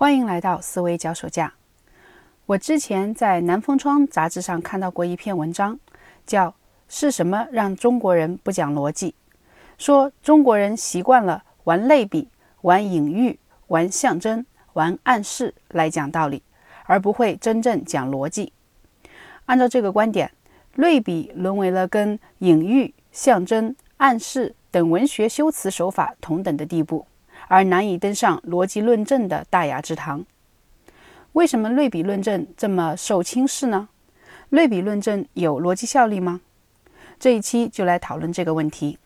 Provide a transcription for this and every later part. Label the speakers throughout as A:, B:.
A: 欢迎来到思维脚手架。我之前在《南风窗》杂志上看到过一篇文章，叫《是什么让中国人不讲逻辑》，说中国人习惯了玩类比、玩隐喻、玩象征、玩暗示来讲道理，而不会真正讲逻辑。按照这个观点，类比沦为了跟隐喻、象征、暗示等文学修辞手法同等的地步。而难以登上逻辑论证的大雅之堂。为什么类比论证这么受轻视呢？类比论证有逻辑效力吗？这一期就来讨论这个问题。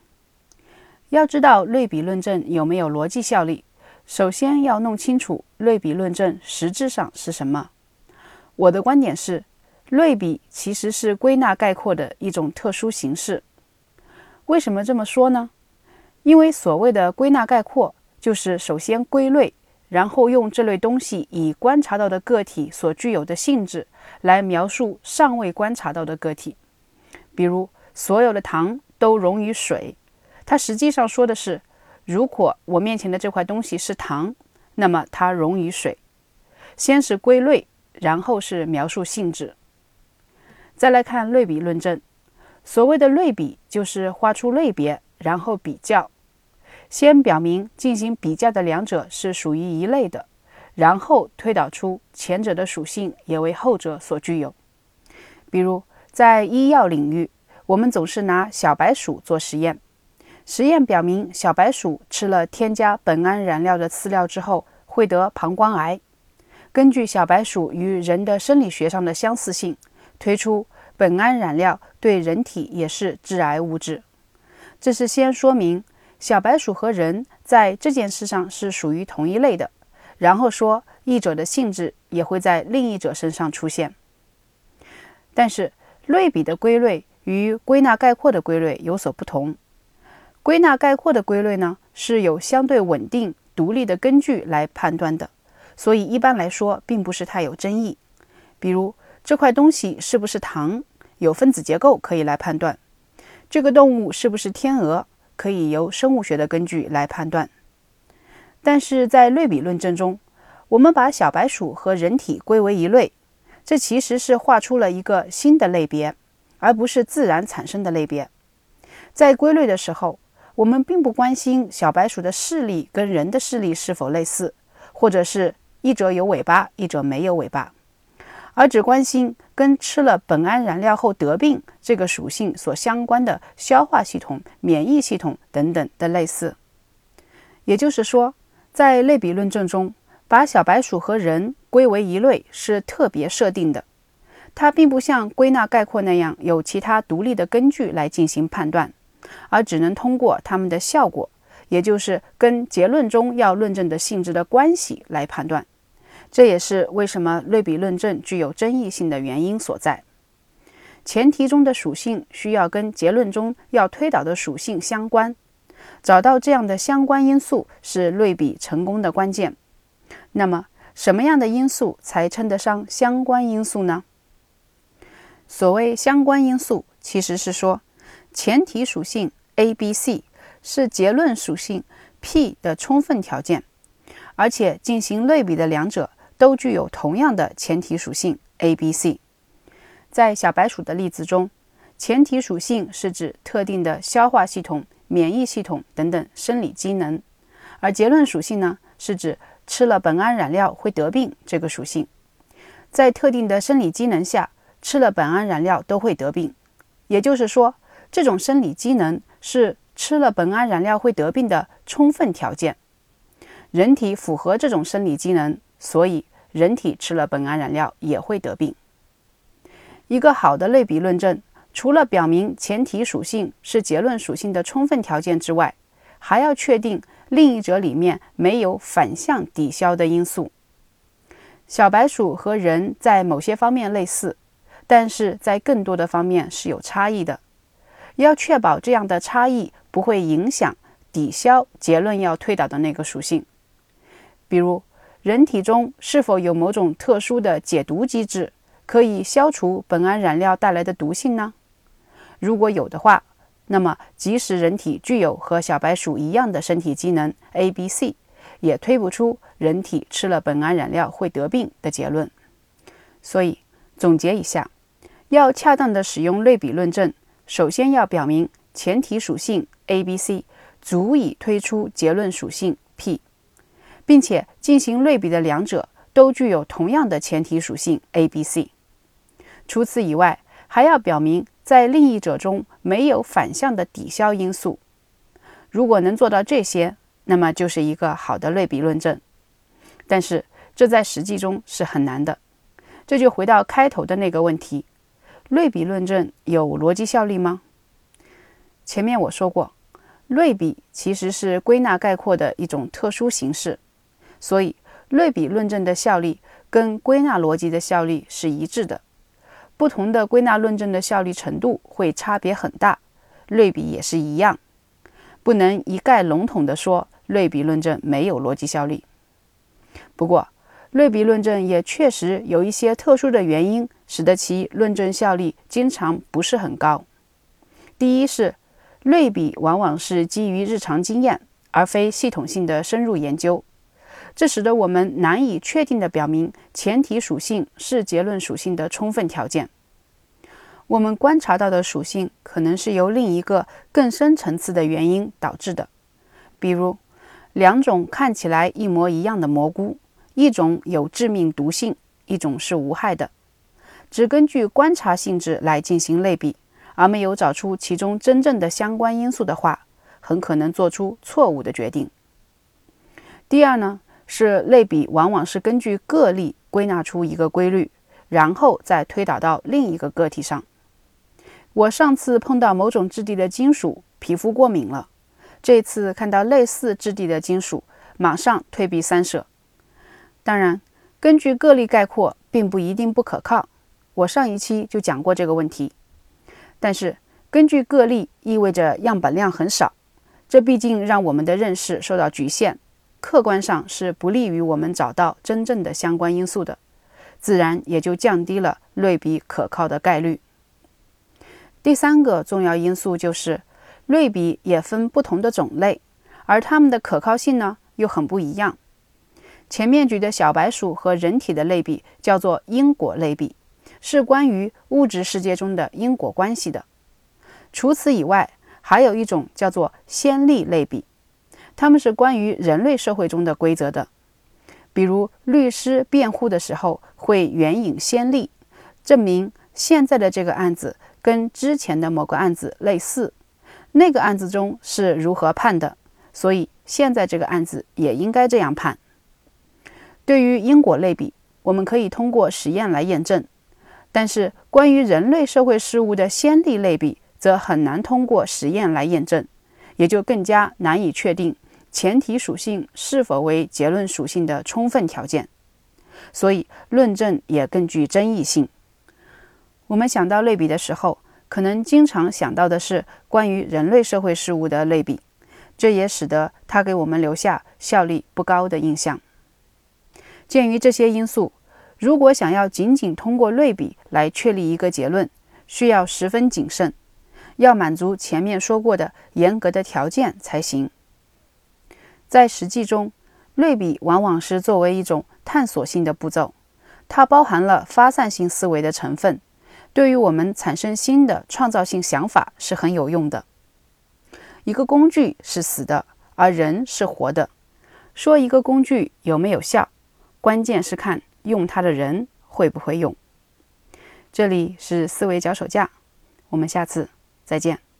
A: 要知道类比论证有没有逻辑效力，首先要弄清楚类比论证实质上是什么。我的观点是，类比其实是归纳概括的一种特殊形式。为什么这么说呢？因为所谓的归纳概括。就是首先归类，然后用这类东西以观察到的个体所具有的性质来描述尚未观察到的个体。比如，所有的糖都溶于水，它实际上说的是，如果我面前的这块东西是糖，那么它溶于水。先是归类，然后是描述性质。再来看类比论证，所谓的类比就是画出类别，然后比较。先表明进行比较的两者是属于一类的，然后推导出前者的属性也为后者所具有。比如在医药领域，我们总是拿小白鼠做实验，实验表明小白鼠吃了添加苯胺染料的饲料之后会得膀胱癌。根据小白鼠与人的生理学上的相似性，推出苯胺染料对人体也是致癌物质。这是先说明。小白鼠和人在这件事上是属于同一类的，然后说一者的性质也会在另一者身上出现。但是类比的归类与归纳概括的归类有所不同。归纳概括的归类呢是有相对稳定、独立的根据来判断的，所以一般来说并不是太有争议。比如这块东西是不是糖，有分子结构可以来判断；这个动物是不是天鹅。可以由生物学的根据来判断，但是在类比论证中，我们把小白鼠和人体归为一类，这其实是画出了一个新的类别，而不是自然产生的类别。在归类的时候，我们并不关心小白鼠的视力跟人的视力是否类似，或者是一者有尾巴，一者没有尾巴。而只关心跟吃了苯胺燃料后得病这个属性所相关的消化系统、免疫系统等等的类似。也就是说，在类比论证中，把小白鼠和人归为一类是特别设定的，它并不像归纳概括那样有其他独立的根据来进行判断，而只能通过它们的效果，也就是跟结论中要论证的性质的关系来判断。这也是为什么类比论证具有争议性的原因所在。前提中的属性需要跟结论中要推导的属性相关，找到这样的相关因素是类比成功的关键。那么，什么样的因素才称得上相关因素呢？所谓相关因素，其实是说前提属性 A、B、C 是结论属性 P 的充分条件，而且进行类比的两者。都具有同样的前提属性 A、B、C。在小白鼠的例子中，前提属性是指特定的消化系统、免疫系统等等生理机能，而结论属性呢，是指吃了苯胺染料会得病这个属性。在特定的生理机能下，吃了苯胺染料都会得病。也就是说，这种生理机能是吃了苯胺染料会得病的充分条件。人体符合这种生理机能。所以，人体吃了苯胺染料也会得病。一个好的类比论证，除了表明前提属性是结论属性的充分条件之外，还要确定另一者里面没有反向抵消的因素。小白鼠和人在某些方面类似，但是在更多的方面是有差异的。要确保这样的差异不会影响抵消结论要推导的那个属性，比如。人体中是否有某种特殊的解毒机制，可以消除苯胺染料带来的毒性呢？如果有的话，那么即使人体具有和小白鼠一样的身体机能 A、B、C，也推不出人体吃了苯胺染料会得病的结论。所以总结一下，要恰当的使用类比论证，首先要表明前提属性 A、B、C 足以推出结论属性 P，并且进行类比的两者都具有同样的前提属性 A、B、C。除此以外，还要表明在另一者中没有反向的抵消因素。如果能做到这些，那么就是一个好的类比论证。但是这在实际中是很难的。这就回到开头的那个问题：类比论证有逻辑效力吗？前面我说过，类比其实是归纳概括的一种特殊形式，所以类比论证的效力跟归纳逻辑的效力是一致的。不同的归纳论证的效力程度会差别很大，类比也是一样，不能一概笼统地说类比论证没有逻辑效力。不过，类比论证也确实有一些特殊的原因，使得其论证效力经常不是很高。第一是，类比往往是基于日常经验，而非系统性的深入研究。这使得我们难以确定地表明前提属性是结论属性的充分条件。我们观察到的属性可能是由另一个更深层次的原因导致的，比如两种看起来一模一样的蘑菇，一种有致命毒性，一种是无害的。只根据观察性质来进行类比，而没有找出其中真正的相关因素的话，很可能做出错误的决定。第二呢？是类比，往往是根据个例归纳出一个规律，然后再推导到另一个个体上。我上次碰到某种质地的金属，皮肤过敏了；这次看到类似质地的金属，马上退避三舍。当然，根据个例概括并不一定不可靠，我上一期就讲过这个问题。但是，根据个例意味着样本量很少，这毕竟让我们的认识受到局限。客观上是不利于我们找到真正的相关因素的，自然也就降低了类比可靠的概率。第三个重要因素就是类比也分不同的种类，而它们的可靠性呢又很不一样。前面举的小白鼠和人体的类比叫做因果类比，是关于物质世界中的因果关系的。除此以外，还有一种叫做先例类比。他们是关于人类社会中的规则的，比如律师辩护的时候会援引先例，证明现在的这个案子跟之前的某个案子类似，那个案子中是如何判的，所以现在这个案子也应该这样判。对于因果类比，我们可以通过实验来验证，但是关于人类社会事物的先例类比，则很难通过实验来验证，也就更加难以确定。前提属性是否为结论属性的充分条件，所以论证也更具争议性。我们想到类比的时候，可能经常想到的是关于人类社会事物的类比，这也使得它给我们留下效力不高的印象。鉴于这些因素，如果想要仅仅通过类比来确立一个结论，需要十分谨慎，要满足前面说过的严格的条件才行。在实际中，类比往往是作为一种探索性的步骤，它包含了发散性思维的成分，对于我们产生新的创造性想法是很有用的。一个工具是死的，而人是活的。说一个工具有没有效，关键是看用它的人会不会用。这里是思维脚手架，我们下次再见。